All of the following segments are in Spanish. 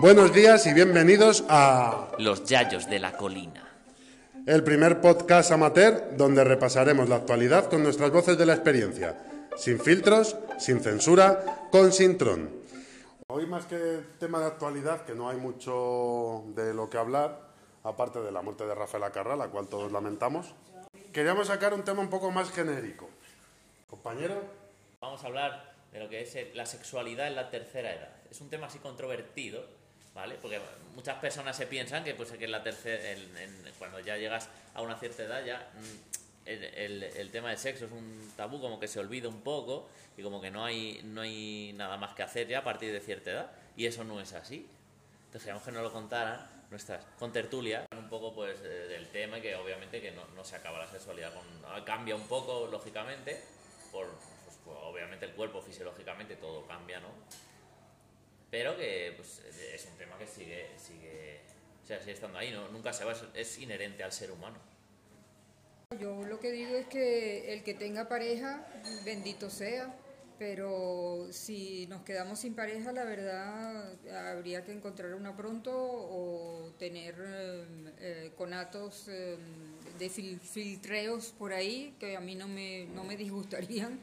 Buenos días y bienvenidos a Los Yayos de la Colina. el primer podcast amateur donde repasaremos la actualidad con nuestras voces de la experiencia, sin filtros, sin censura, con Sintrón. Hoy más que tema de actualidad, que no hay mucho de lo que hablar, aparte de la muerte de Rafael Acarra, la cual todos lamentamos, queríamos sacar un tema un poco más genérico. Compañero, Vamos a hablar de lo que es la sexualidad en la tercera edad. Es un tema así controvertido, ¿vale? Porque muchas personas se piensan que, pues, que en la tercera, en- en- cuando ya llegas a una cierta edad ya mm, el, el- el tema del sexo es un tabú, como que se olvida un poco y como que no hay, no hay nada más que hacer ya a partir de cierta edad. Y eso no es así. Entonces queríamos que nos lo contaran nuestras contertulias un poco pues eh, del tema que obviamente que no, no se acaba la sexualidad con ah, cambia un poco lógicamente por pues, obviamente el cuerpo fisiológicamente todo cambia no pero que pues, es un tema que sigue sigue o sea sigue estando ahí no nunca se va es inherente al ser humano. Yo lo que digo es que el que tenga pareja, bendito sea, pero si nos quedamos sin pareja, la verdad habría que encontrar una pronto o tener eh, eh, conatos eh, de fil- filtreos por ahí, que a mí no me, no me disgustarían,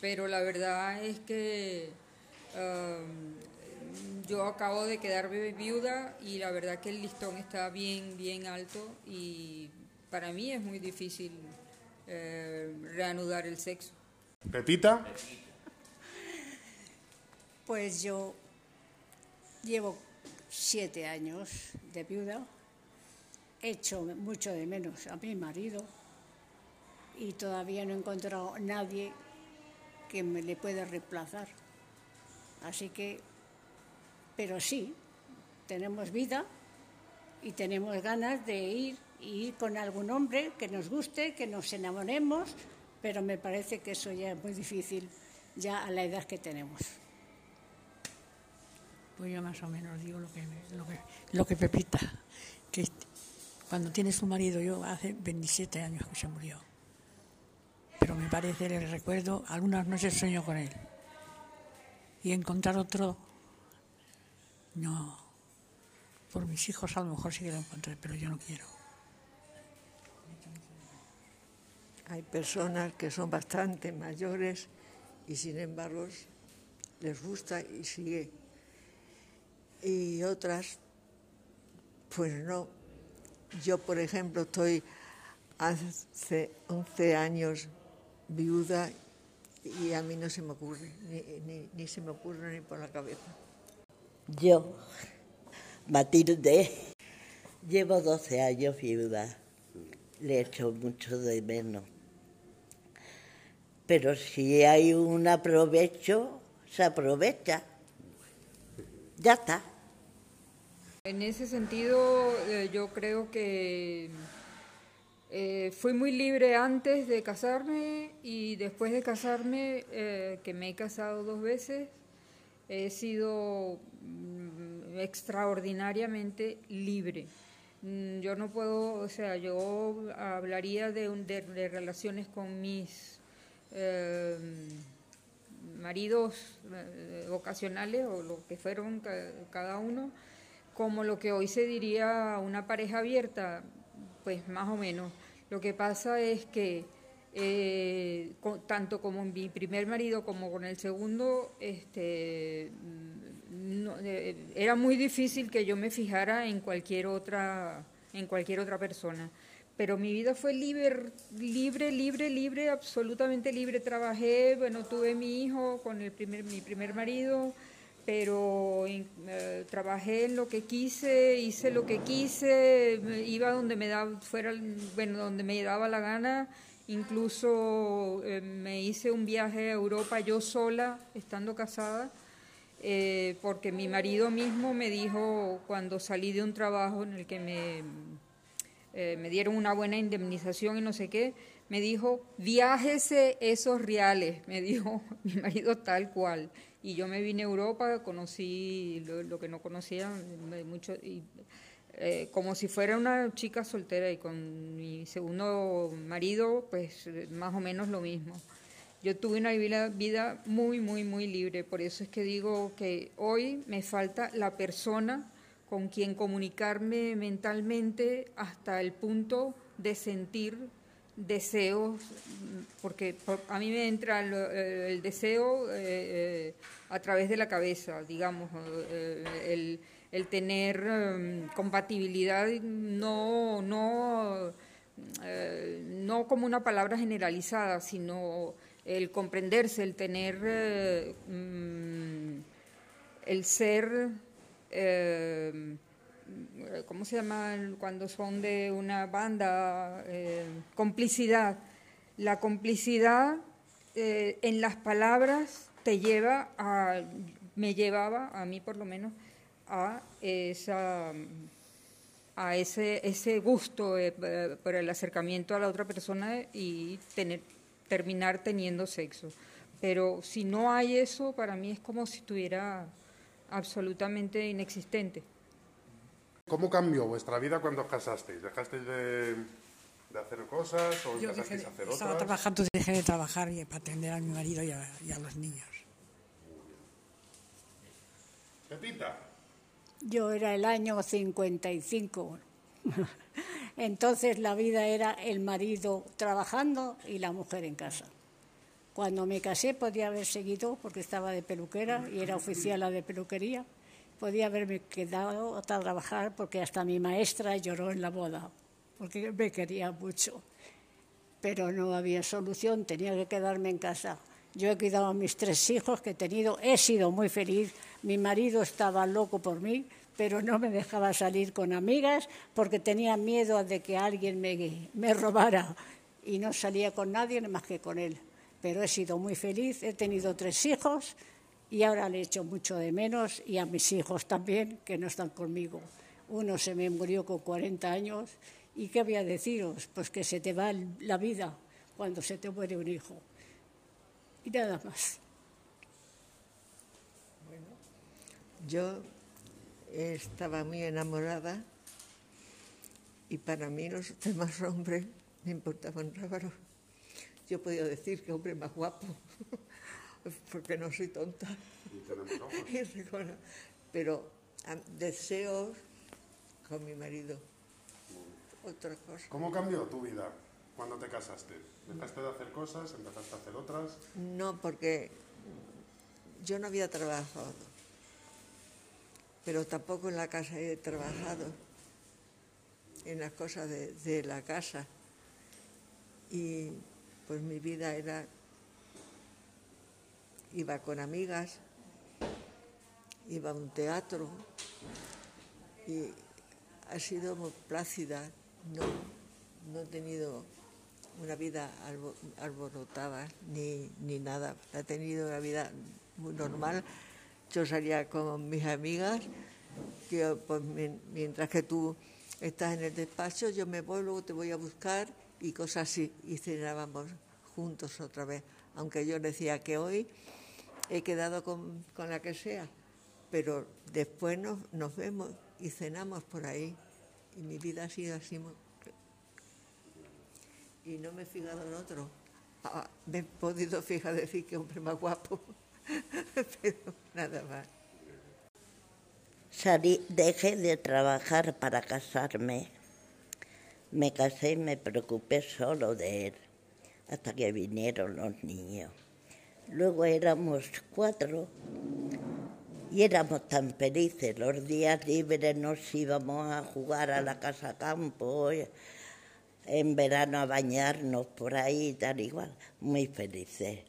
pero la verdad es que eh, yo acabo de quedar vi- viuda y la verdad que el listón está bien, bien alto y para mí es muy difícil eh, reanudar el sexo. Pepita, Pues yo llevo siete años de viuda, he hecho mucho de menos a mi marido y todavía no he encontrado nadie que me le pueda reemplazar. Así que, pero sí, tenemos vida y tenemos ganas de ir y ir con algún hombre que nos guste, que nos enamoremos, pero me parece que eso ya es muy difícil ya a la edad que tenemos. Pues yo más o menos digo lo que, lo que, lo que Pepita, que cuando tienes un marido, yo hace 27 años que se murió, pero me parece, le recuerdo, algunas noches sueño con él. Y encontrar otro, no. Por mis hijos a lo mejor sí que lo encontré, pero yo no quiero. Hay personas que son bastante mayores y sin embargo les gusta y sigue. Y otras, pues no. Yo, por ejemplo, estoy hace 11 años viuda y a mí no se me ocurre, ni, ni- ni se me ocurre ni por la cabeza. Yo, Matilde, llevo 12 años viuda. Le echo mucho de menos. Pero si hay un aprovecho, se aprovecha. Ya está. En ese sentido, eh, yo creo que eh, fui muy libre antes de casarme y después de casarme, eh, que me he casado dos veces, he sido mm, extraordinariamente libre. Mm, Yo no puedo, o sea, yo hablaría de, de- de relaciones con mis eh, maridos eh, ocasionales o lo que fueron ca- cada uno, como lo que hoy se diría una pareja abierta, pues más o menos. Lo que pasa es que eh, co- tanto como mi primer marido como con el segundo, este, mm, eh, era muy difícil que yo me fijara en cualquier otra, en cualquier otra persona. Pero mi vida fue libre, libre, libre, libre, absolutamente libre. Trabajé, bueno, tuve mi hijo con el primer, mi primer marido, pero eh, trabajé en lo que quise, hice lo que quise, iba donde me daba, fuera, bueno, donde me daba la gana. Incluso eh, me hice un viaje a Europa yo sola, estando casada, eh, porque mi marido mismo me dijo cuando salí de un trabajo en el que me, me dieron una buena indemnización y no sé qué, me dijo, viájese esos reales, me dijo mi marido tal cual. Y yo me vine a Europa, conocí lo, que no conocía, mucho, y, eh, como si fuera una chica soltera y con mi segundo marido, pues más o menos lo mismo. Yo tuve una vida, vida muy, muy, muy libre, por eso es que digo que hoy me falta la persona con quien comunicarme mentalmente hasta el punto de sentir deseos, porque a mí me entra el, deseo eh, a través de la cabeza, digamos, el, el, tener compatibilidad no, no, no como una palabra generalizada, sino el comprenderse, el tener, eh, mm, el ser, eh, ¿cómo se llama cuando son de una banda? Eh, complicidad. La complicidad en las palabras te lleva a, me llevaba, a mí por lo menos, a esa a ese, ese gusto por el acercamiento a la otra persona y tener terminar teniendo sexo. Pero si no hay eso, para mí es como si estuviera absolutamente inexistente. ¿Cómo cambió vuestra vida cuando os casasteis? ¿Dejasteis de, hacer cosas o Yo empezasteis a hacer otras? Estaba trabajando, dejé de trabajar y para atender a mi marido y a, y a los niños. Pepita. Yo era el año 55. Entonces la vida era el marido trabajando y la mujer en casa. Cuando me casé podía haber seguido, porque estaba de peluquera y era oficial de peluquería, podía haberme quedado a trabajar porque hasta mi maestra lloró en la boda, porque me quería mucho. Pero no había solución, tenía que quedarme en casa. Yo he cuidado a mis tres hijos que he tenido, he sido muy feliz. Mi marido estaba loco por mí, pero no me dejaba salir con amigas porque tenía miedo de que alguien me, me robara y no salía con nadie más que con él. Pero he sido muy feliz, he tenido tres hijos y ahora le echo mucho de menos y a mis hijos también que no están conmigo. Uno se me murió con 40 años y ¿qué voy a deciros? Pues que se te va la vida cuando se te muere un hijo. Y nada más. Bueno, yo estaba muy enamorada y para mí los demás hombres me importaban rábaros. Yo podía decir que hombre más guapo, porque no soy tonta. Pero deseos con mi marido. Otra cosa. ¿Cómo cambió tu vida cuando te casaste? ¿Dejaste de hacer cosas? ¿Empezaste a hacer otras? No, porque yo no había trabajado pero tampoco en la casa he trabajado, en las cosas de, la casa. Y pues mi vida era, iba con amigas, iba a un teatro y ha sido muy plácida, no, no he tenido una vida alborotada ni, ni nada, he tenido una vida muy normal yo salía con mis amigas, que pues, mientras que tú estás en el despacho, yo me voy, luego te voy a buscar y cosas así. Y cenábamos juntos otra vez. Aunque yo decía que hoy he quedado con, la que sea, pero después nos, nos, vemos y cenamos por ahí. Y mi vida ha sido así. Y no me he fijado en otro. Ah, me he podido fijar decir que hombre más guapo. pero nada más. Salí, dejé de trabajar para casarme. Me casé y me preocupé solo de él, hasta que vinieron los niños. Luego éramos cuatro y éramos tan felices. Los días libres nos íbamos a jugar a la casa campo, en verano a bañarnos por ahí, tal igual. Muy felices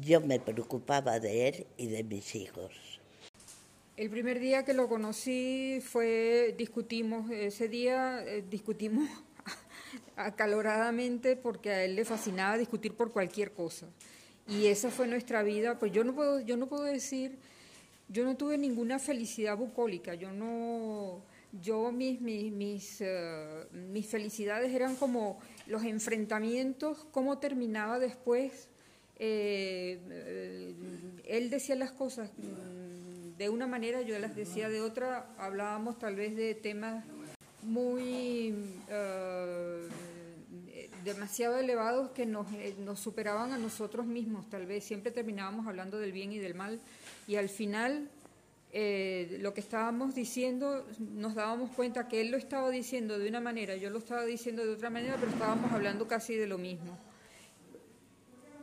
yo me preocupaba de él y de mis hijos. El primer día que lo conocí fue, discutimos, ese día eh, discutimos acaloradamente porque a él le fascinaba discutir por cualquier cosa. Y esa fue nuestra vida, pues yo no puedo, yo no puedo decir, yo no tuve ninguna felicidad bucólica, yo no, yo mis, mis, mis, eh, mis felicidades eran como los enfrentamientos, cómo terminaba después eh, él decía las cosas mm, de una manera, yo las decía de otra, hablábamos tal vez de temas muy eh, demasiado elevados que nos, nos superaban a nosotros mismos, tal vez siempre terminábamos hablando del bien y del mal y al final eh, lo que estábamos diciendo, nos dábamos cuenta que él lo estaba diciendo de una manera, yo lo estaba diciendo de otra manera, pero estábamos hablando casi de lo mismo.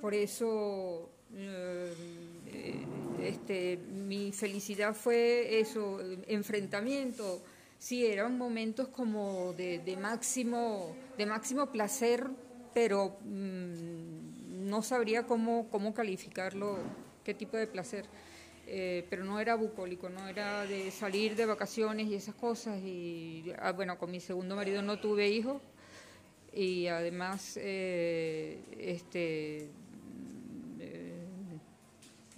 Por eso eh, este, mi felicidad fue eso, enfrentamiento. Sí, eran momentos como de, máximo, de máximo placer, pero mm, no sabría cómo, cómo calificarlo, qué tipo de placer. Eh, pero no era bucólico, no era de salir de vacaciones y esas cosas. Y ah, bueno, con mi segundo marido no tuve hijos y además eh, este, eh,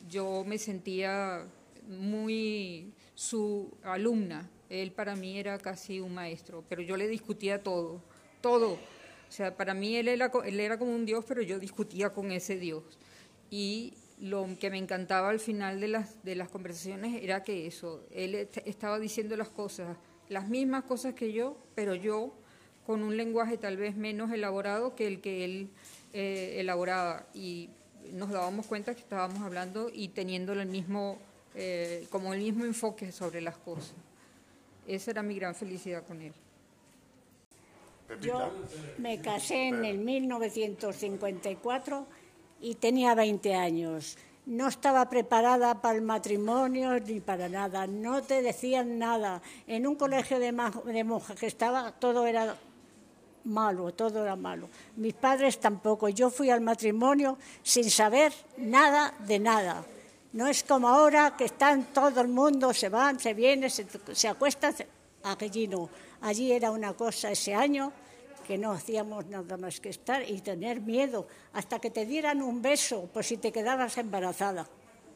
yo me sentía muy su alumna. Él para mí era casi un maestro, pero yo le discutía todo, todo. O sea, para mí él era, él era como un Dios, pero yo discutía con ese Dios. Y lo que me encantaba al final de las, de las conversaciones era que eso, él estaba diciendo las cosas, las mismas cosas que yo, pero yo con un lenguaje tal vez menos elaborado que el que él eh, elaboraba. Y nos dábamos cuenta que estábamos hablando y teniendo el mismo, eh, como el mismo enfoque sobre las cosas. Esa era mi gran felicidad con él. Yo me casé en el 1954 y tenía 20 años. No estaba preparada para el matrimonio ni para nada, no te decían nada. En un colegio de, de monjas que estaba, todo era malo, todo era malo. Mis padres tampoco. Yo fui al matrimonio sin saber nada de nada. No es como ahora que están todo el mundo, se van, se vienen, se, se acuestan. Allí no. Allí era una cosa ese año que no hacíamos nada más que estar y tener miedo hasta que te dieran un beso por si te quedabas embarazada.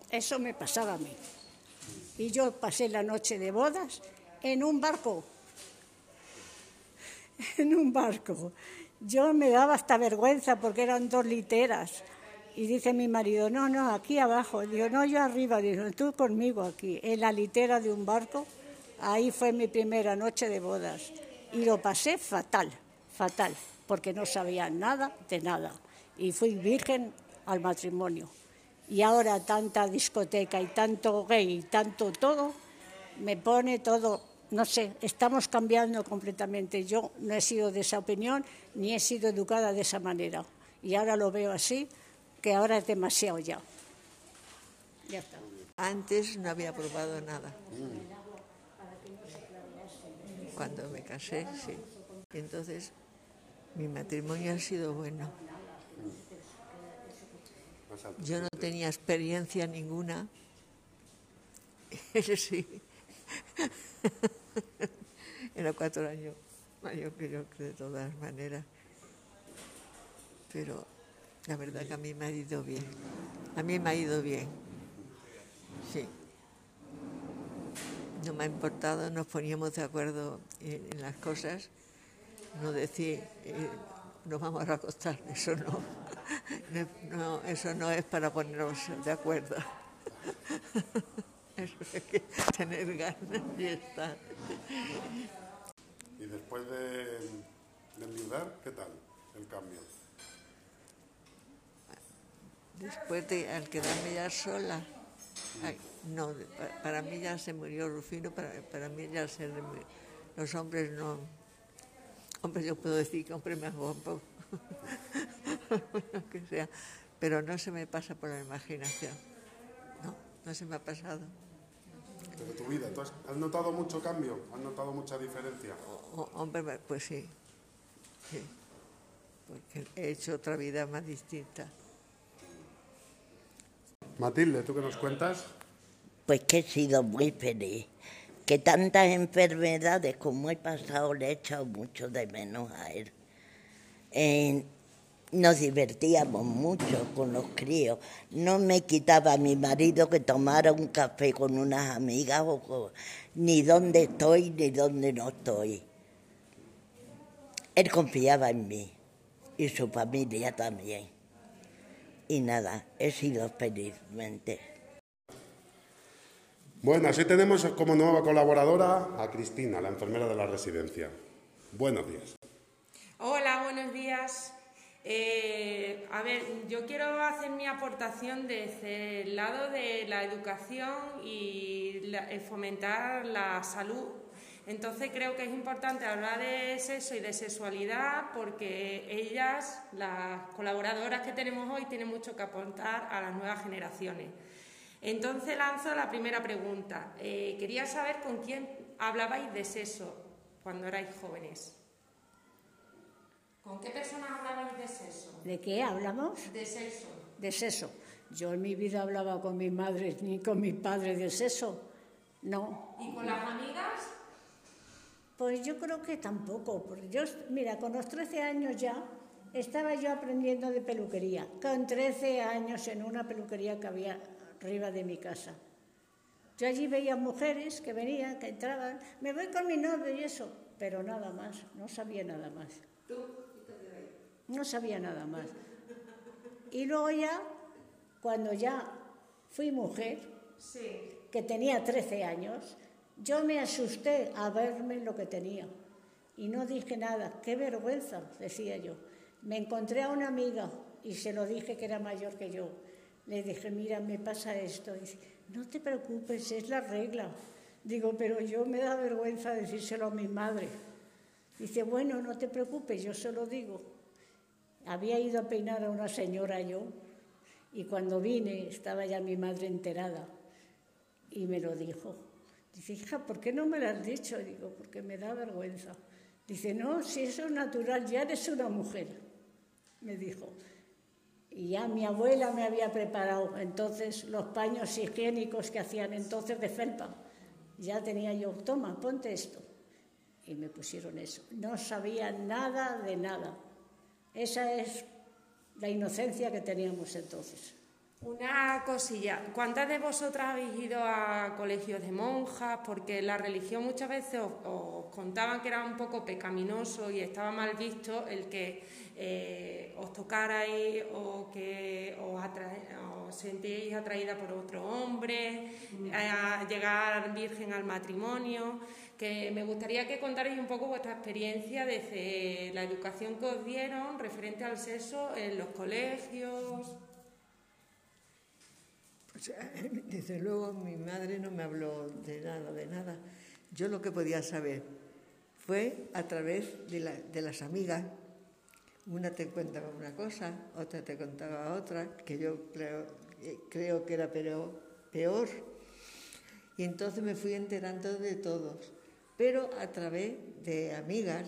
Eso me pasaba a mí. Y yo pasé la noche de bodas en un barco. En un barco. Yo me daba hasta vergüenza porque eran dos literas. Y dice mi marido, no, no, aquí abajo. Digo, no, yo arriba. Digo, tú conmigo aquí, en la litera de un barco. Ahí fue mi primera noche de bodas. Y lo pasé fatal fatal, porque no sabía nada de nada. Y fui virgen al matrimonio. Y ahora tanta discoteca y tanto gay y tanto todo, me pone todo, no sé, estamos cambiando completamente. Yo no he sido de esa opinión ni he sido educada de esa manera. Y ahora lo veo así, que ahora es demasiado ya. Ya está. Antes no había probado nada. Cuando me casé, sí. Entonces mi matrimonio ha sido bueno. Yo no tenía experiencia ninguna. Sí. Era cuatro años mayor que de todas maneras. Pero la verdad que a mí me ha ido bien. A mí me ha ido bien. Sí. No me ha importado, nos poníamos de acuerdo en las cosas no decir, eh, nos vamos a acostar, eso no, eso no es para ponernos de acuerdo. Eso hay que tener ganas y estar. ¿Y después de, de qué tal el cambio? Después de al quedarme ya sola, no, para, mí ya se murió Rufino, para, para mí ya se los hombres no, Hombre, yo puedo decir que hombre guapo, lo que sea, pero no se me pasa por la imaginación. No, no se me ha pasado. Pero tu vida, ¿tú has, notado mucho cambio? ¿Has notado mucha diferencia? hombre, pues sí, sí, porque he hecho otra vida más distinta. Matilde, ¿tú qué nos cuentas? Pues que he sido muy feliz que tantas enfermedades como he pasado le he echado mucho de menos a él. nos divertíamos mucho con los críos. No me quitaba a mi marido que tomara un café con unas amigas o ni dónde estoy ni dónde no estoy. Él confiaba en mí y su familia también. Y nada, he sido felizmente. Bueno, así tenemos como nueva colaboradora a Cristina, la enfermera de la residencia. Buenos días. Hola, buenos días. Eh, a ver, yo quiero hacer mi aportación desde el lado de la educación y eh, fomentar la salud. Entonces creo que es importante hablar de sexo y de sexualidad porque ellas, las colaboradoras que tenemos hoy, tienen mucho que aportar a las nuevas generaciones. Entonces lanzo la primera pregunta. Eh, quería saber con quién hablabais de sexo cuando erais jóvenes. ¿Con qué personas hablabais de sexo? ¿De qué hablamos? De sexo. De sexo. Yo en mi vida hablaba con mi madre ni con mi padre de sexo. No. ¿Y con las amigas? Pues yo creo que tampoco. Porque yo, mira, con los 13 años ya estaba yo aprendiendo de peluquería. Con 13 años en una peluquería que había arriba de mi casa. Yo allí veía mujeres que venían, que entraban, me voy con mi novio y eso, pero nada más, no sabía nada más. ¿Tú? No sabía nada más. Y luego ya, cuando ya fui mujer, que tenía 13 años, yo me asusté a verme lo que tenía. Y no dije nada. Qué vergüenza, decía yo. Me encontré a una amiga y se lo dije que era mayor que yo. Le dije, mira, me pasa esto. Dice, no te preocupes, es la regla. Digo, pero yo me da vergüenza decírselo a mi madre. Dice, bueno, no te preocupes, yo se lo digo. Había ido a peinar a una señora yo y cuando vine estaba ya mi madre enterada y me lo dijo. Dice, hija, ¿por qué no me lo has dicho? Digo, porque me da vergüenza. Dice, no, si eso es natural, ya eres una mujer, me dijo. Y ya mi abuela me había preparado entonces los paños higiénicos que hacían entonces de felpa. Ya tenía yo, toma, ponte esto. Y me pusieron eso. No sabía nada de nada. Esa es la inocencia que teníamos entonces. Una cosilla, ¿cuántas de vosotras habéis ido a colegios de monjas? Porque la religión muchas veces os, contaban que era un poco pecaminoso y estaba mal visto el que eh, os tocarais o que os, os sentíais atraída por otro hombre, mm. a llegar virgen al matrimonio que me gustaría que contarais un poco vuestra experiencia desde la educación que os dieron referente al sexo en los colegios. Pues, eh, desde luego mi madre no me habló de nada, de nada. Yo lo que podía saber fue a través de, de las amigas. Una te contaba una cosa, otra te contaba otra, que yo creo, eh, creo que era peor, peor. Y entonces me fui enterando de todos pero a través de amigas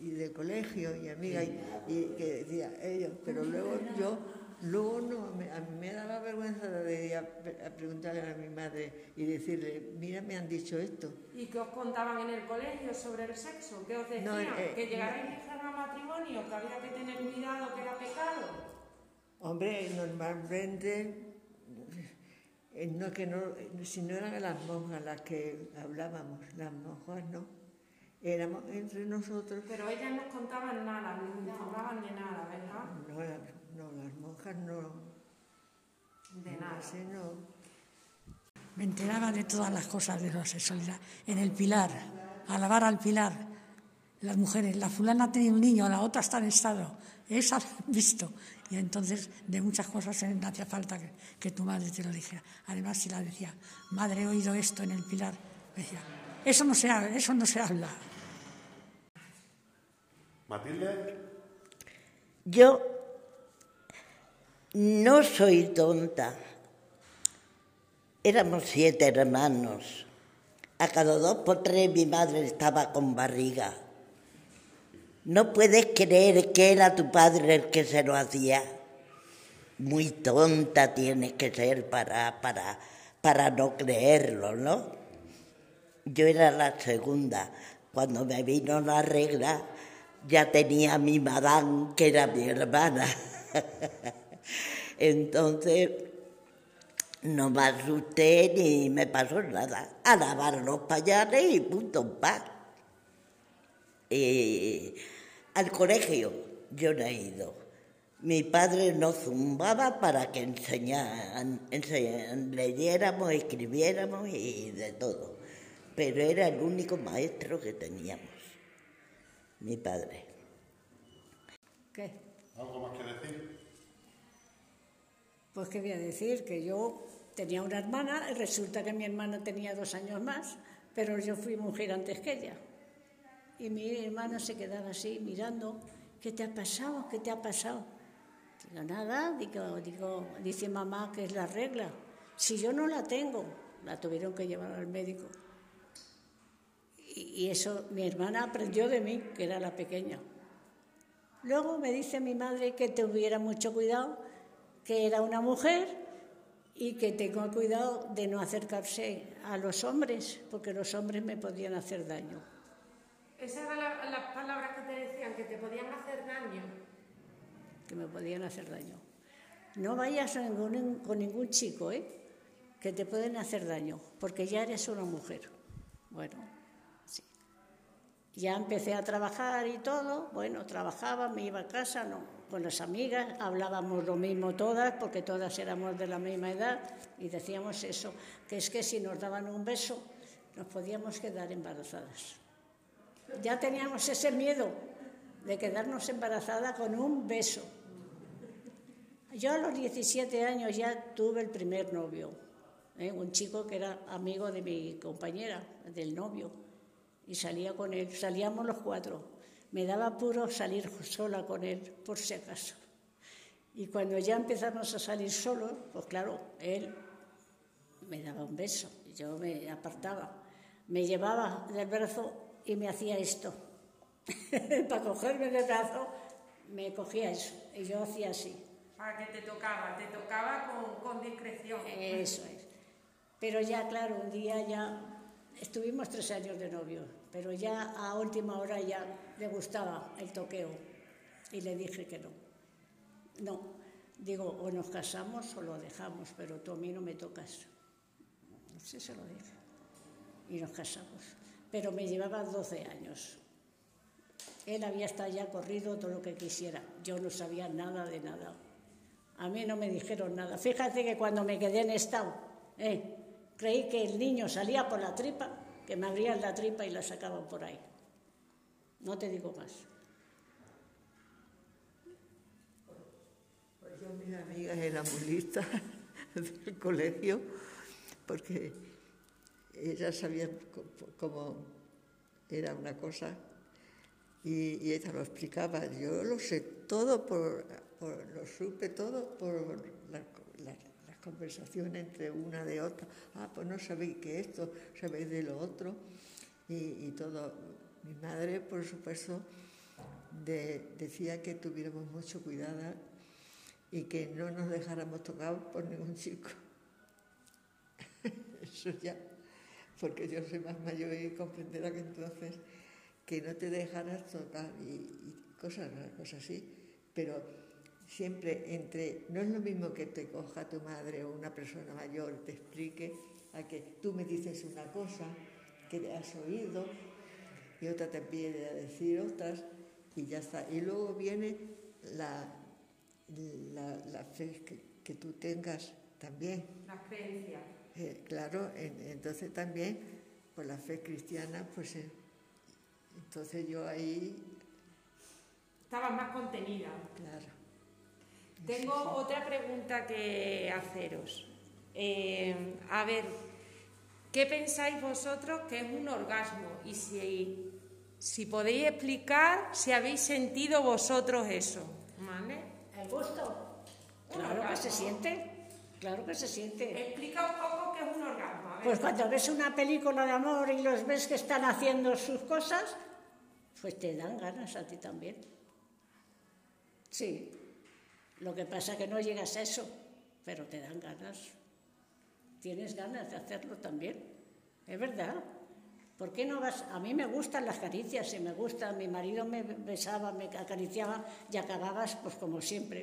y del colegio y amigas y, que decía ellos, pero luego yo, luego no, a mí me daba vergüenza de ir a, preguntarle a mi madre y decirle, mira, me han dicho esto. ¿Y qué os contaban en el colegio sobre el sexo? ¿Qué os decían? Eh, ¿Que llegarais a matrimonio? ¿Que había que tener cuidado? ¿Que era pecado? Hombre, normalmente eh, no, que no, si no eran las monjas las que hablábamos, las monjas no, éramos entre nosotros. Pero ellas no contaban nada, no informaban de nada, ¿verdad? No, no, las monjas no. De nada. no. Me enteraba de todas las cosas de la sexualidad. En el pilar, alabar al pilar, las mujeres, la fulana tenía un niño, la otra está en estado. Eso han visto. Y entonces de muchas cosas no hacía falta que, tu madre te lo dijera. Además, si la decía, madre, he oído esto en el pilar, decía, eso no se, eso no se habla. Matilde. Yo no soy tonta. Éramos siete hermanos. A cada dos por tres mi madre estaba con barriga. No puedes creer que era tu padre el que se lo hacía. Muy tonta tienes que ser para, para, para no creerlo, ¿no? Yo era la segunda. Cuando me vino la regla, ya tenía mi madame, que era mi hermana. Entonces, no me asusté ni me pasó nada. A lavar los pañales y punto, pa. Y al colegio yo no he ido. Mi padre nos zumbaba para que enseñaran, leyéramos, escribiéramos y de todo. Pero era el único maestro que teníamos, mi padre. ¿Qué? ¿Algo más que decir? Pues qué voy a decir, que yo tenía una hermana y resulta que mi hermana tenía dos años más, pero yo fui mujer antes que ella. Y mi hermano se quedaba así mirando, ¿qué te ha pasado? ¿Qué te ha pasado? Digo, nada, digo, digo, dice mamá que es la regla. Si yo no la tengo, la tuvieron que llevar al médico. Y, y eso mi hermana aprendió de mí, que era la pequeña. Luego me dice mi madre que tuviera mucho cuidado, que era una mujer y que tengo cuidado de no acercarse a los hombres, porque los hombres me podían hacer daño. Esas eran la- las palabras que te decían, que te podían hacer daño. que me podían hacer daño. No vayas a ningún- con ningún chico, ¿eh? que te pueden hacer daño, porque ya eres una mujer. Bueno. Ya empecé a trabajar y todo, bueno, trabajaba, me iba a casa, no, con las amigas, hablábamos lo mismo todas, porque todas éramos de la misma edad, y decíamos eso, que es que si nos daban un beso, nos podíamos quedar embarazadas. Ya teníamos ese miedo de quedarnos embarazada con un beso. Yo a los 17 años ya tuve el primer novio, ¿eh? un chico que era amigo de mi compañera, del novio, y salía con él, salíamos los cuatro. Me daba puro salir sola con él, por si acaso. Y cuando ya empezamos a salir solos, pues claro, él me daba un beso, yo me apartaba, me llevaba del brazo y me hacía esto. Para cogerme del brazo, me cogía eso y yo hacía así. Para que te tocaba, te tocaba con, con discreción. Eso es. Pero ya, claro, un día ya estuvimos tres años de novio, pero ya a última hora ya le gustaba el toqueo y le dije que no. No, digo, o nos casamos o lo dejamos, pero tú a mí no me tocas. Sí, se lo dije. Y nos casamos. Pero me llevaba 12 años. Él había estado ya corrido todo lo que quisiera. Yo no sabía nada de nada. A mí no me dijeron nada. Fíjate que cuando me quedé en estado, eh, creí que el niño salía por la tripa, que me abrían la tripa y la sacaban por ahí. No te digo más. Pues yo, mis amigas eran muy del colegio, porque ellas sabían cómo era una cosa y, y ella lo explicaba. Yo lo sé todo, por, lo supe todo por la conversación entre una de otra. Ah, pues no sabéis que esto, sabéis de lo otro. Y, y todo. Mi madre, por supuesto, de- decía que tuviéramos mucho cuidado y que no nos dejáramos tocar por ningún chico. Eso ya, porque yo soy más mayor y comprenderá que entonces que no te dejaras tocar y, y cosas, cosas así, pero siempre entre, no es lo mismo que te coja tu madre o una persona mayor te explique a que tú me dices una cosa que has oído y otra te empieza a decir otras y ya está. Y luego viene la, la, la fe que, que tú tengas también. Las creencias. Eh, claro, en- entonces también, por la fe cristiana, pues eh, entonces yo ahí, Estabas más contenida. claro. Tengo otra pregunta que haceros. Eh, a ver, ¿qué pensáis vosotros que es un orgasmo? Y si, si podéis explicar si habéis sentido vosotros eso. ¿Vale? ¿El gusto? Claro que se siente, claro que se siente. Explica un poco qué es un orgasmo. A ver. Pues cuando ves una película de amor y los ves que están haciendo sus cosas, pues te dan ganas a ti también. Sí, lo que pasa es que no llegas a eso, pero te dan ganas. Tienes ganas de hacerlo también, es verdad. ¿Por qué no vas? A mí me gustan las caricias, y me gusta, mi marido me besaba, me acariciaba y acababas pues como siempre.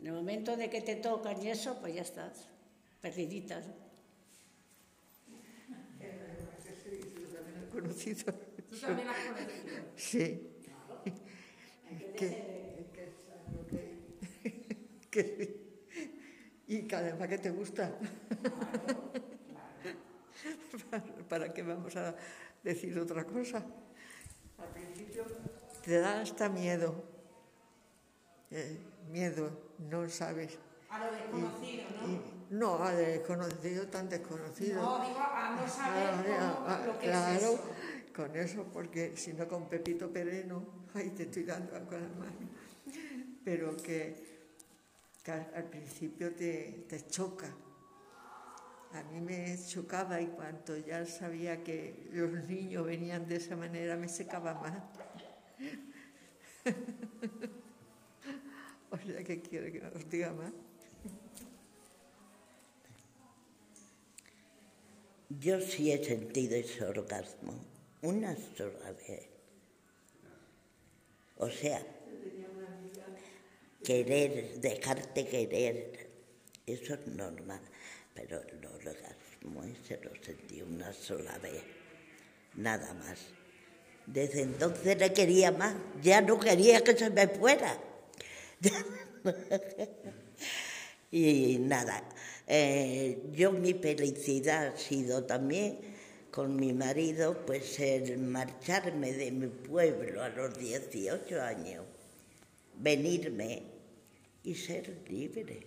En el momento de que te tocan y eso, pues ya estás, perdiditas. Conocido. Tú también has conocido. Sí. Que, que sí. y que además que te gusta. ¿Para qué vamos a decir otra cosa? Al principio te da hasta miedo, eh, miedo, no sabes. A lo desconocido, ¿no? Y- no, a desconocido, tan desconocido. No, digo, a no saber Ah, cómo- ah, lo que claro, es eso. con eso, porque si no con Pepito Pereno, ahí te estoy dando con la mano. Pero que, al, principio te, te choca. A mí me chocaba y cuando ya sabía que los niños venían de esa manera me secaba más. o sea, que quiere que os diga más? Yo sí he sentido ese orgasmo, una sola vez. O sea, querer, dejarte querer, eso es normal, pero el orgasmo ese lo sentí una sola vez, nada más. Desde entonces le quería más, ya no quería que se me fuera. Y nada, eh, yo mi felicidad ha sido también con mi marido, pues el marcharme de mi pueblo a los 18 años, venirme y ser libre.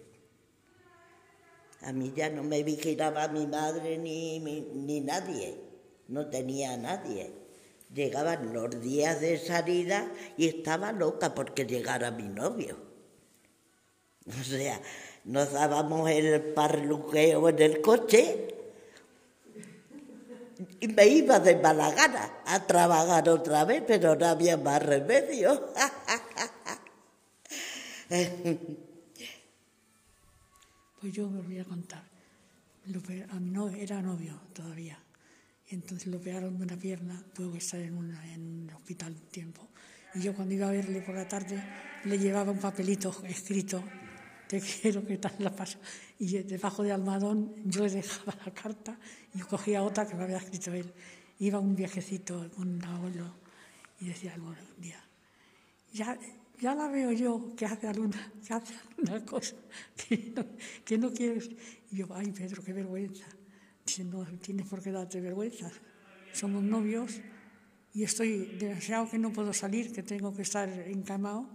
A mí ya no me vigilaba mi madre ni, ni nadie, no tenía a nadie. Llegaban los días de salida y estaba loca porque llegara mi novio. O sea, nos dábamos el parluqueo en el coche y me iba de mala gana a trabajar otra vez, pero no había más remedio. Pues yo voy a contar. A mi novio era novio todavía. Y entonces lo operaron de una pierna, tuvo que estar en, una- en un hospital un tiempo. Y yo cuando iba a verle por la tarde le llevaba un papelito escrito, te quiero, que tal la paso. Y debajo del almohadón yo le dejaba la carta y cogía otra que me había escrito él. Iba un viajecito con un abuelo y decía algo un día, ya, ya la veo yo que hace alguna, que hace alguna cosa que no, que no quieres. Y yo, ay Pedro, qué vergüenza. Dice, no tienes por qué darte vergüenza. Somos novios y estoy demasiado que no puedo salir, que tengo que estar encamado.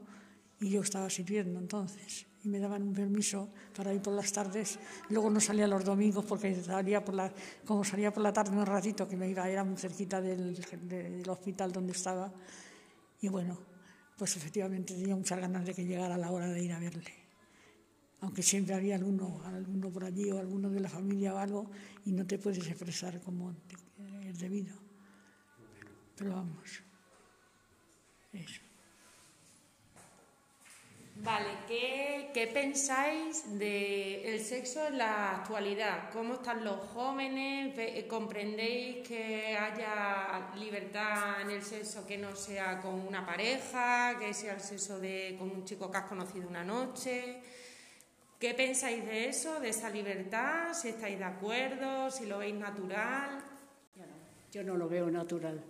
Y yo estaba sirviendo entonces. Y me daban un permiso para ir por las tardes. Luego no salía los domingos porque salía por la, como salía por la tarde un ratito que me iba, era muy cerquita del, del hospital donde estaba. Y bueno, pues efectivamente tenía muchas ganas de que llegara la hora de ir a verle. Aunque siempre había alguno, alguno por allí o alguno de la familia o algo, y no te puedes expresar como es debido. Pero vamos, eso. Vale, ¿qué, pensáis del sexo en la actualidad? ¿Cómo están los jóvenes? Ve- ¿Comprendéis que haya libertad en el sexo que no sea con una pareja, que sea el sexo de, con un chico que has conocido una noche? ¿Qué pensáis de eso, de esa libertad? ¿Si estáis de acuerdo? ¿Si lo veis natural? Yo no lo veo natural,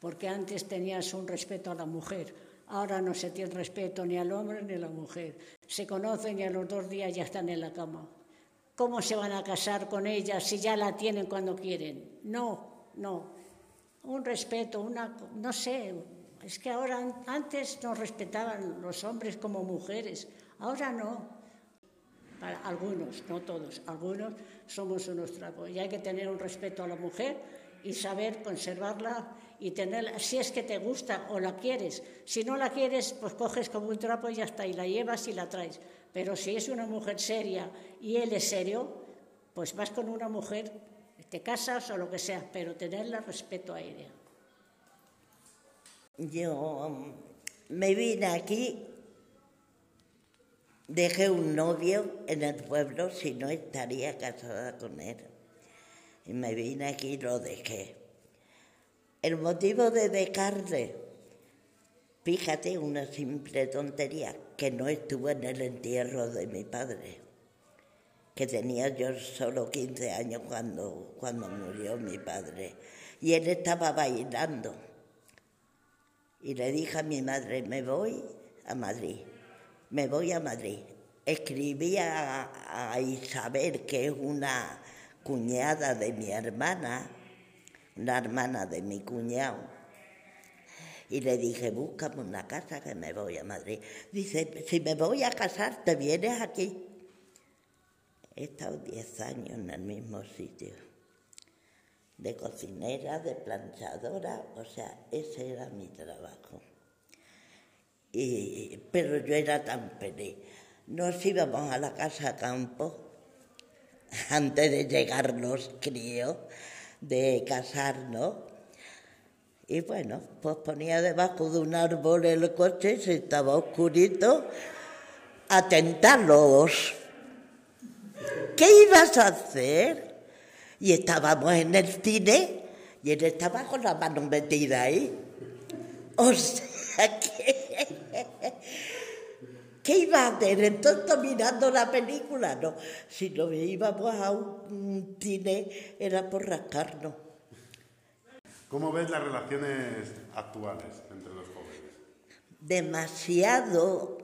porque antes tenías un respeto a la mujer, ahora no se tiene respeto ni al hombre ni a la mujer. Se conocen y a los dos días ya están en la cama. ¿Cómo se van a casar con ella si ya la tienen cuando quieren? No, no. Un respeto, una, no sé, es que ahora an- antes nos respetaban los hombres como mujeres, ahora no. Para algunos, no todos, algunos somos unos trapos. Y hay que tener un respeto a la mujer y saber conservarla y tenerla, si es que te gusta o la quieres. Si no la quieres, pues coges como un trapo y ya está, y la llevas y la traes. Pero si es una mujer seria y él es serio, pues vas con una mujer, te casas o lo que sea, pero tenerla respeto a ella. Yo mm, me vine aquí, dejé un novio en el pueblo, si no estaría casada con él. Y me vine aquí y lo dejé. El motivo de dejarle, fíjate, una simple tontería, que no estuve en el entierro de mi padre, que tenía yo solo 15 años cuando, cuando murió mi padre. Y él estaba bailando. Y le dije a mi madre, me voy a Madrid, me voy a Madrid. Escribí a Isabel, que es una cuñada de mi hermana, una hermana de mi cuñado, Y le dije, búscame una casa que me voy a Madrid. Dice, si me voy a casar, ¿te vienes aquí? He estado 10 años en el mismo sitio. De cocinera, de planchadora, o sea, ese era mi trabajo. Y, pero yo era tan feliz. Nos íbamos a la casa campo antes de llegar los críos, de casarnos. Y bueno, pues ponía debajo de un árbol el coche, si estaba oscurito, a tentarlos. ¿Qué ibas a hacer? Y estábamos en el cine y él estaba con la mano metida ahí. O sea que... ¿Qué iba a hacer? Entonces mirando la película, no. Si no íbamos a un cine era por rascarnos. ¿Cómo ves las relaciones actuales entre los jóvenes? Demasiado,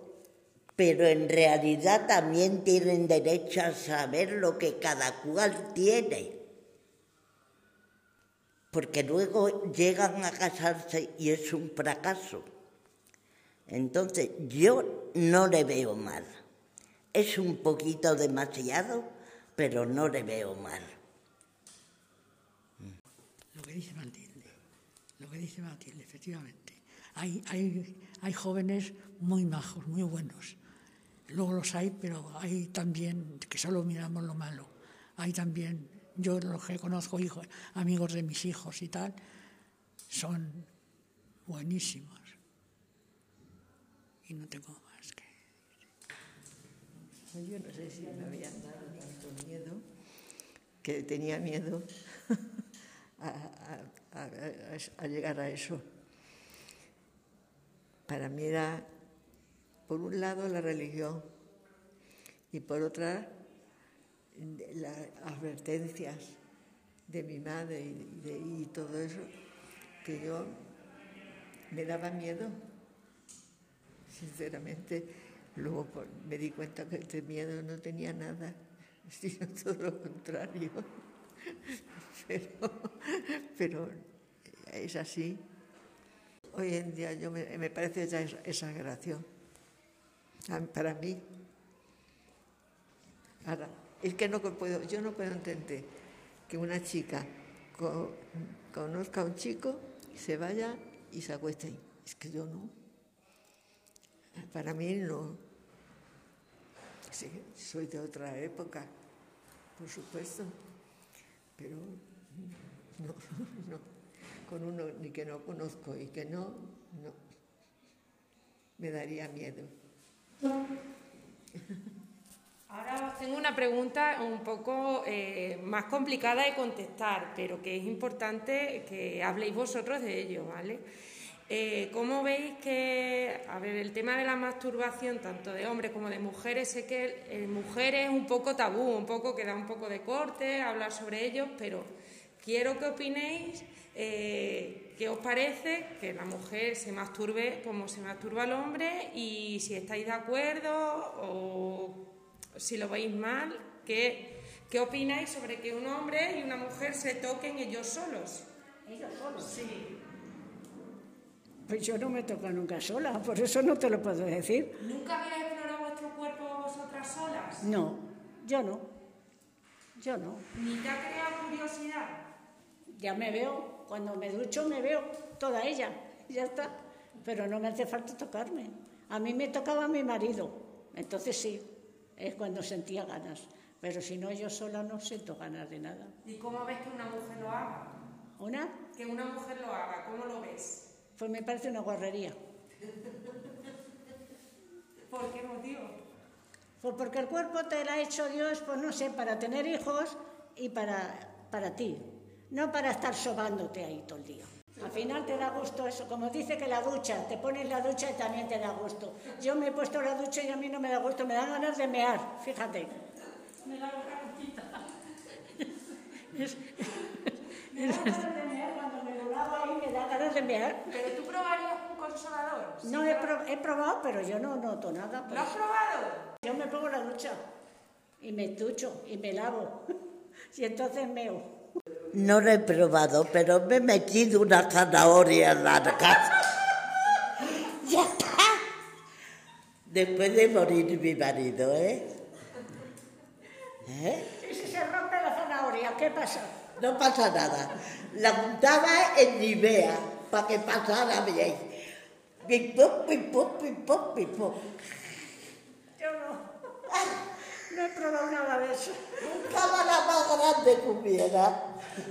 pero en realidad también tienen derecho a saber lo que cada cual tiene. Porque luego llegan a casarse y es un fracaso. Entonces, yo no le veo mal. Es un poquito demasiado, pero no le veo mal. Lo que dice Matilde, lo que dice Matilde, efectivamente. Hay, hay, hay jóvenes muy majos, muy buenos. Luego los hay, pero hay también que solo miramos lo malo. Hay también, yo los que conozco, hijos, amigos de mis hijos y tal, son buenísimos no tengo más que Yo no sé si me habían dado tanto miedo, que tenía miedo a, llegar a eso. Para mí era, por un lado, la religión y por otra, las advertencias de mi madre y todo eso, que yo me daba miedo sinceramente, luego me di cuenta que este miedo no tenía nada, sino todo lo contrario. Pero, es así. Hoy en día yo me, parece ya exageración. Para mí. Ahora, es que no puedo, yo no puedo entender que una chica conozca a un chico, se vaya y se acueste. Es que yo no. Para mí no. Sí, soy de otra época, por supuesto, pero no, no. Con uno ni que no conozco y que no, no. Me daría miedo. Ahora tengo una pregunta un poco eh, más complicada de contestar, pero que es importante que habléis vosotros de ello, ¿vale? Eh, ¿Cómo veis que, a ver, el tema de la masturbación, tanto de hombres como de mujeres, sé que en mujeres es un poco tabú, un poco que da un poco de corte hablar sobre ello, pero quiero que opinéis eh, qué os parece que la mujer se masturbe como se masturba el hombre y si estáis de acuerdo o si lo veis mal, ¿qué, qué opináis sobre que un hombre y una mujer se toquen ellos solos? Ellos solos. Sí. Pues yo no me toco nunca sola, por eso no te lo puedo decir. ¿Nunca habéis explorado vuestro cuerpo vosotras solas? No, yo no. Yo no. ¿Ni te ha creado curiosidad? Ya me veo, cuando me ducho me veo toda ella, ya está. Pero no me hace falta tocarme. A mí me tocaba mi marido, entonces sí, es cuando sentía ganas. Pero si no, yo sola no siento ganas de nada. ¿Y cómo ves que una mujer lo haga? ¿Una? Que una mujer lo haga, ¿cómo lo ves? Pues me parece una guarrería. ¿Por qué motivo? Pues porque el cuerpo te lo ha hecho Dios, pues no sé, para tener hijos y para, para ti, no para estar sobándote ahí todo el día. Al final te da gusto eso, como dice que la ducha, te pones la ducha y también te da gusto. Yo me he puesto la ducha y a mí no me da gusto, me da ganas de mear, fíjate. Me da me da ganas de mear cuando me lo lavo ahí, me da ganas de mear. ¿Pero tú probarías un consolador? No, he, probado, pero yo no noto nada. ¿Lo has probado? Yo me pongo la ducha y me ducho y me lavo. y entonces meo. No lo he probado, pero me he metido una zanahoria larga. ya está. Después de morir mi marido, ¿eh? ¿Eh? ¿Y si se rompe la zanahoria, qué pasa? No pasa nada. La juntaba en Nivea para que pasara bien. Pim, pum, pim, pum, pim, pum, pim, pum. Yo no. No he probado nada de eso. Buscaba la más grande que hubiera. El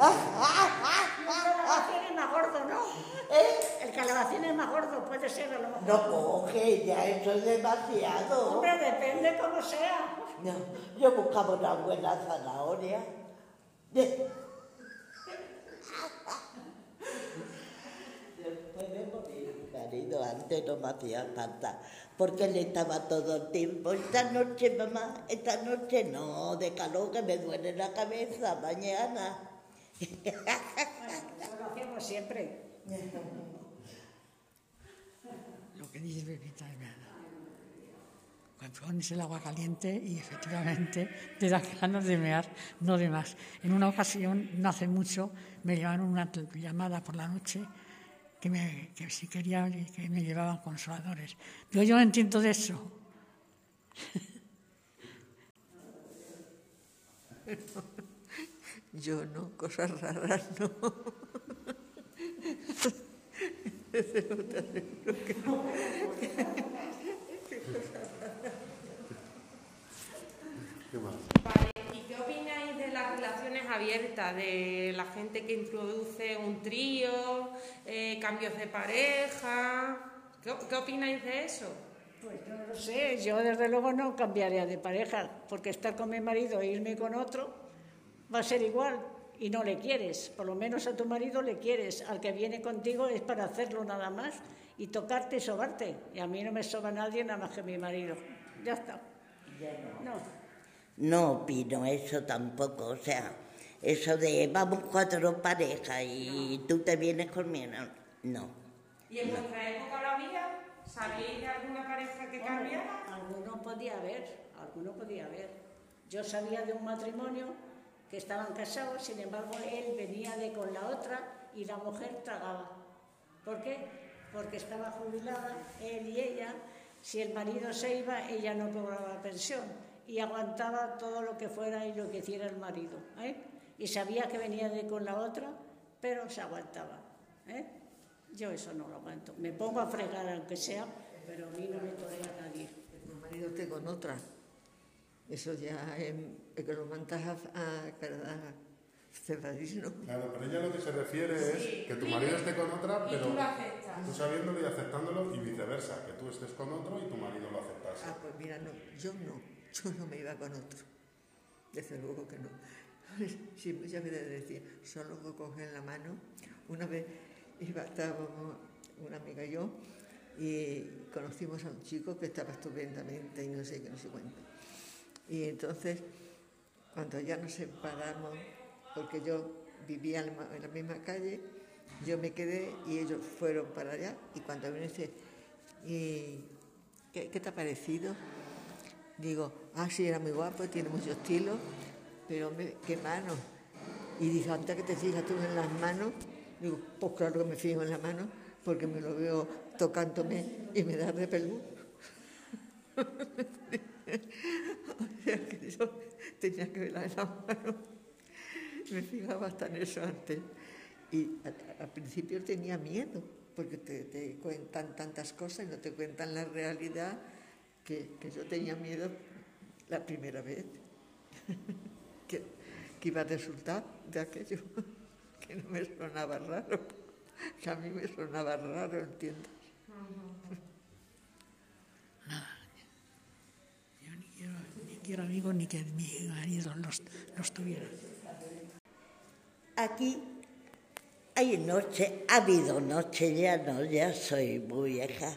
calabacín es más gordo, ¿no? ¿Eh? El calabacín es más gordo, puede ser a lo mejor. No coge, ya eso es demasiado. Hombre, depende cómo sea. No, yo buscaba una buena zanahoria. De morir mi marido, antes no me hacía falta, porque él estaba todo el tiempo, esta noche mamá, esta noche no, de calor que me duele la cabeza, mañana. Bueno, lo hacemos siempre. Lo que dice. Cuando pones el agua caliente y efectivamente te da ganas de mear, no de más. En una ocasión, no hace mucho, me llevaron una llamada por la noche que, me, que si quería que me llevaban consoladores. Yo no entiendo de eso. Yo no, cosas raras no. ¿Qué más? Vale, ¿y qué opináis de las relaciones abiertas, de la gente que introduce un trío, eh, cambios de pareja? ¿Qué, qué opináis de eso? Pues yo no lo sé, yo desde luego no cambiaría de pareja, porque estar con mi marido e irme con otro va a ser igual y no le quieres, por lo menos a tu marido le quieres, al que viene contigo es para hacerlo nada más y tocarte y sobarte, y a mí no me soba nadie nada más que mi marido, ya está. No, No opino eso tampoco, o sea, eso de vamos cuatro parejas y tú te vienes conmigo, no. ¿Y en vuestra época lo había? ¿Sabéis de alguna pareja que cambiara? alguno podía haber, alguno podía haber. Yo sabía de un matrimonio que estaban casados, sin embargo él venía de con la otra y la mujer tragaba. ¿Por qué? Porque estaba jubilada, él y ella, si el marido se iba, ella no cobraba pensión y aguantaba todo lo que fuera y lo que hiciera el marido. ¿eh? Y sabía que venía de con la otra, pero se aguantaba. ¿eh? Yo eso no lo aguanto. Me pongo a fregar aunque sea, pero a mí no me torea nadie. Mi marido esté con otra. Eso ya es, es que lo mandas a, a, a cebadismo. Claro, pero ella lo que se refiere es que tu marido esté con otra, Y pero tú lo aceptas. tú sabiéndolo y aceptándolo y viceversa, que tú estés con otro y tu marido lo aceptase. Ah, pues mira, no, yo no, yo no me iba con otro. Desde luego que no. Sí, muchas veces decía, solo que cogen la mano. Una vez iba, estábamos una amiga y yo y conocimos a un chico que estaba estupendamente y no sé qué, no sé cuánto. Y entonces, cuando ya nos separamos, porque yo vivía en la, misma calle, yo me quedé y ellos fueron para allá y cuando me dice, ¿y qué, qué te ha parecido? Digo, ah, sí, era muy guapo, tiene mucho estilo, pero hombre, qué manos. Y dice, antes que te fijas tú en las manos, digo, pues claro que me fijo en las manos, porque me lo veo tocándome y me da repelús. o sea que yo tenía que verla en las manos. Me fijaba hasta en eso antes. Y al principio tenía miedo, porque te cuentan tantas cosas y no te cuentan la realidad, que, que yo tenía miedo la primera vez. que, que iba a resultar de aquello, que no me sonaba raro, que a mí me sonaba raro, ¿entiendes? Yo ni quiero, ni quiero amigos ni que mi marido los, los tuviera. Aquí hay noche, ha habido noche, ya no, ya soy muy vieja,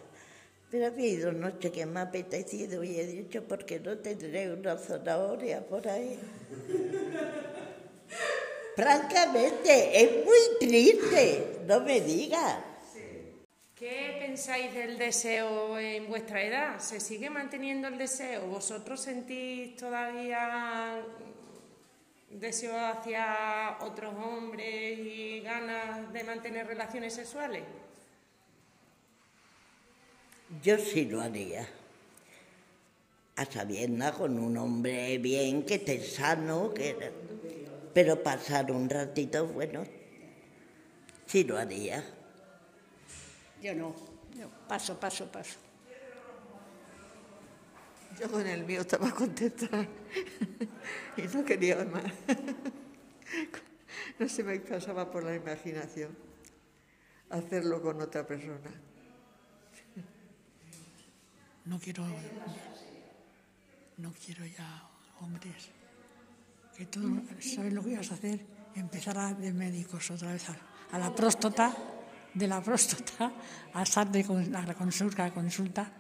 pero ha habido noche que me ha apetecido y he dicho, ¿por qué no tendré una zanahoria por ahí? Francamente, es muy triste, no me digas. ¿Qué pensáis del deseo en vuestra edad? ¿Se sigue manteniendo el deseo? ¿Vosotros sentís todavía deseo hacia otros hombres y ganas de mantener relaciones sexuales? Yo sí lo haría. A sabiendas con un hombre bien, que esté sano, que... pero pasar un ratito, bueno, sí lo haría. Yo no, yo paso, paso, paso. Yo con el mío estaba contenta y no quería más. No se me pasaba por la imaginación hacerlo con otra persona. No quiero, no quiero ya hombres. Que tú sabes lo que ibas a hacer, empezar a de médicos otra vez a, la próstata, de la próstata a de con- a la consulta, a consulta.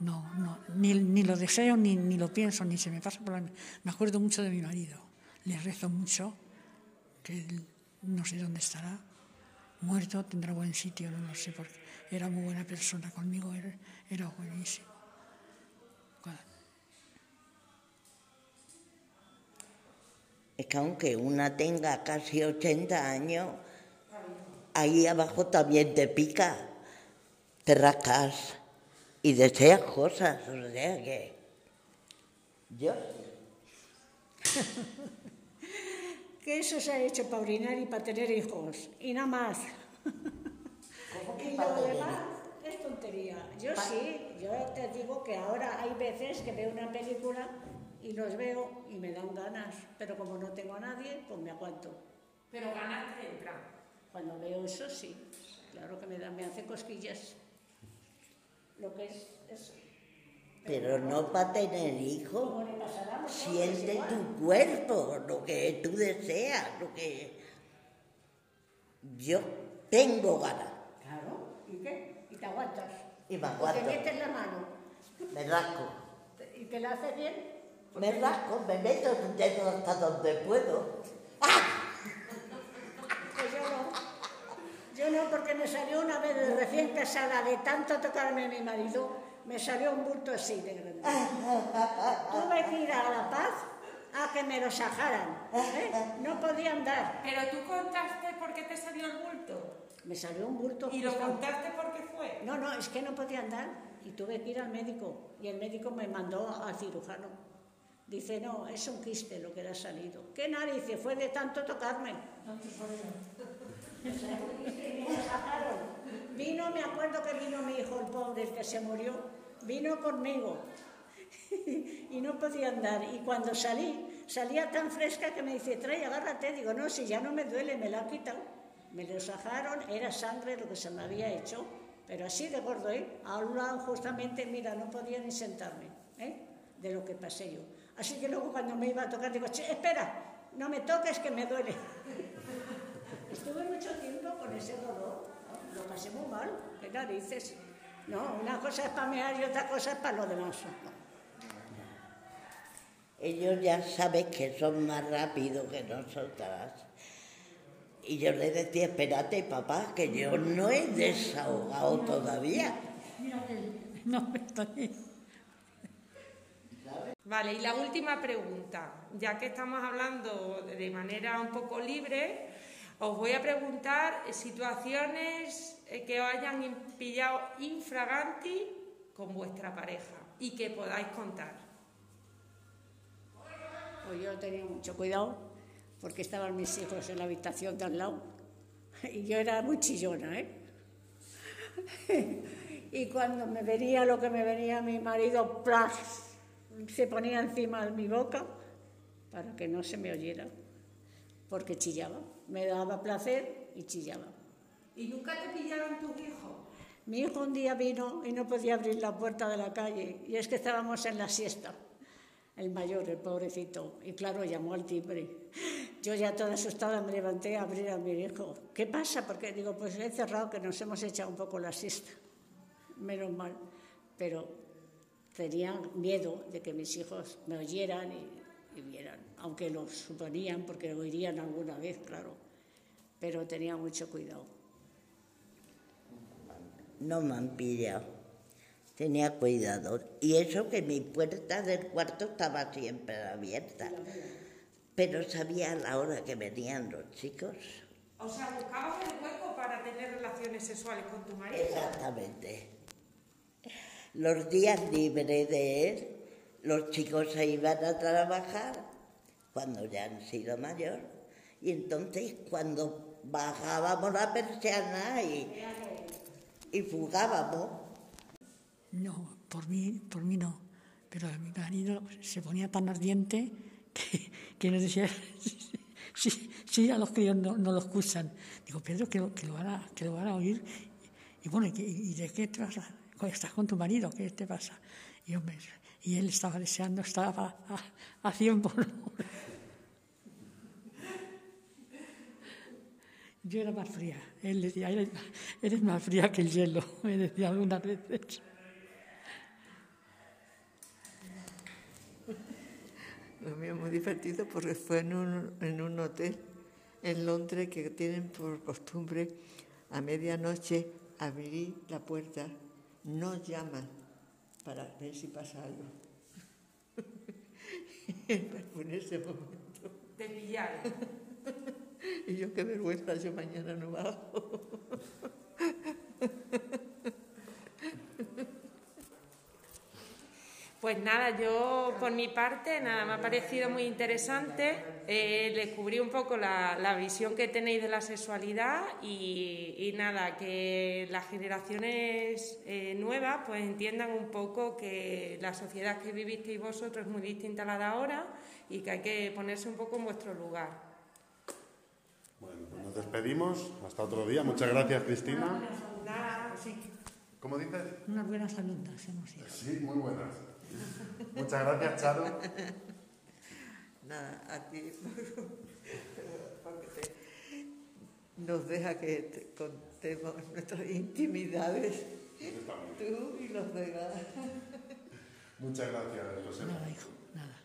No, no, ni, ni lo deseo, ni, ni lo pienso, ni se me pasa por la... Me acuerdo mucho de mi marido, le rezo mucho, que él no sé dónde estará, muerto, tendrá buen sitio, no lo sé, porque era muy buena persona conmigo, era, era buenísimo. Es que aunque una tenga casi 80 años, ahí abajo también te pica, te rascas y deseas cosas. O sea que yo Que eso se ha hecho para orinar y para tener hijos, y nada más. Y lo demás es tontería. Yo sí, yo te digo que ahora hay veces que veo una película y los veo y me dan ganas, pero como no tengo a nadie, pues me aguanto. Pero ganas te entran. Cuando veo eso, sí, claro que me da, me hace cosquillas. Lo que es eso. Pero no para tener hombres Siente tu cuerpo, lo que tú deseas, lo que... Yo tengo ganas Claro, ¿y qué? Y te aguantas. y me O te aguanto, metes la mano me rasco. y te la hace bien. Me rasco, me meto el dedo hasta donde puedo. Pues yo no. Yo no, porque me salió una vez de recién casada de tanto tocarme a mi marido, me salió un bulto así de grande. Tuve que ir a La Paz a que me lo sajaran. ¿eh? No podía andar. Pero tú contaste por qué te salió el bulto. Me salió un bulto. Y lo justo- contaste por qué fue. No, no, es que no podía andar y tuve que ir al médico y el médico me mandó al cirujano. Dice, no, es un quiste lo que le ha salido. ¿Qué narices? Fue de tanto tocarme. Vino, me acuerdo que vino mi hijo, el pobre, el que se murió, vino conmigo y no podía andar. Y cuando salí, salía tan fresca que me dice, trae, agárrate. Digo, no, si ya no me duele, me la han quitado. Me lo sacaron, era sangre lo que se me había hecho, pero así de gordo, ¿eh? A un lado justamente, mira, no podía ni sentarme, ¿eh? De lo que pasé yo. Así que luego cuando me iba a tocar, digo, "Che, espera, no me toques que me duele. Estuve mucho tiempo con ese dolor, ¿no? lo pasé muy mal, ¿qué narices? No, una cosa es para mear y otra cosa es para lo demás. Ellos ya saben que son más rápidos que nosotras. Y yo le decía, espérate, papá, que yo no he desahogado todavía. Mira que no estoy. Vale, y la última pregunta, ya que estamos hablando de manera un poco libre, os voy a preguntar situaciones eh, que os hayan pillado infraganti con vuestra pareja y que podáis contar. Pues yo tenía mucho cuidado porque estaban mis hijos en la habitación de al lado y yo era muy chillona, ¿eh? y cuando me venía lo que me venía mi marido, ¡plas! Se ponía encima de mi boca para que no se me oyera, porque chillaba. Me daba placer y chillaba. ¿Y nunca te pillaron tus hijos? Mi hijo un día vino y no podía abrir la puerta de la calle y es que estábamos en la siesta. El mayor, el pobrecito, y claro, llamó al timbre. Yo ya toda asustada me levanté a abrir a mi hijo. ¿Qué pasa? Porque digo, pues he cerrado que nos hemos echado un poco la siesta. Menos mal. Pero tenía miedo de que mis hijos me oyeran y, y vieran, aunque lo suponían porque lo oirían alguna vez, claro. Pero tenía mucho cuidado. No me han pillado. Tenía cuidado. Y eso que mi puerta del cuarto estaba siempre abierta. Pero sabía a la hora que venían los chicos. O sea, buscabas el hueco para tener relaciones sexuales con tu marido. Exactamente. Los días libres de él, los chicos se iban a trabajar cuando ya han sido mayores. Y entonces cuando bajábamos la persiana y, y fugábamos. No, por mí, por mí no. Pero mi marido se ponía tan ardiente que, que nos decía, sí, sí, a los críos no, no lo escuchan. Digo, Pedro, que lo, que lo, van, a, que lo van a oír. Y bueno, ¿y, de qué te pasa? ¿Estás con tu marido? ¿Qué te pasa? Y, él estaba deseando, estaba a, a 100 por. Yo era más fría. Él decía, eres, más fría que el hielo, me decía algunas veces. Lo mío muy divertido porque fue en un, en un hotel en Londres que tienen por costumbre a medianoche abrir la puerta, no llaman para ver si pasa algo. En ese momento. Te pillaron. Y yo qué vergüenza, yo mañana no bajo. Pues nada, yo por mi parte, nada, me ha parecido muy interesante. Eh, descubrí un poco la, la visión que tenéis de la sexualidad y, y nada, que las generaciones eh, nuevas pues entiendan un poco que la sociedad que vivisteis vosotros es muy distinta a la de ahora y que hay que ponerse un poco en vuestro lugar. Bueno, pues nos despedimos. Hasta otro día. Muchas gracias, Cristina. Nada, Sí, ¿Cómo dices? unas buenas alumnas hemos sido. Sí, muy buenas. Muchas gracias, Charo. Nada, a ti, porque te- nos deja que te contemos nuestras intimidades, tú y los demás. Muchas gracias, José. Nada, hijo, nada.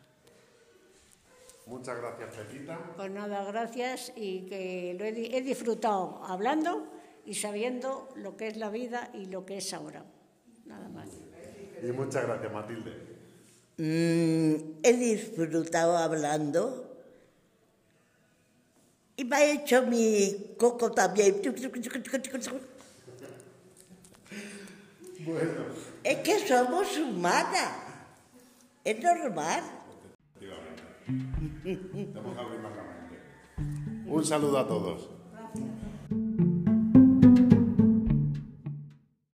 Muchas gracias, Pepita. Pues nada, gracias y que lo he disfrutado hablando y sabiendo lo que es la vida y lo que es ahora. Y muchas gracias, Matilde. Mm, he disfrutado hablando y me ha hecho mi coco también. Bueno, Es que somos humanas. Es normal. efectivamente. Estamos abrir más la mente. Un saludo a todos.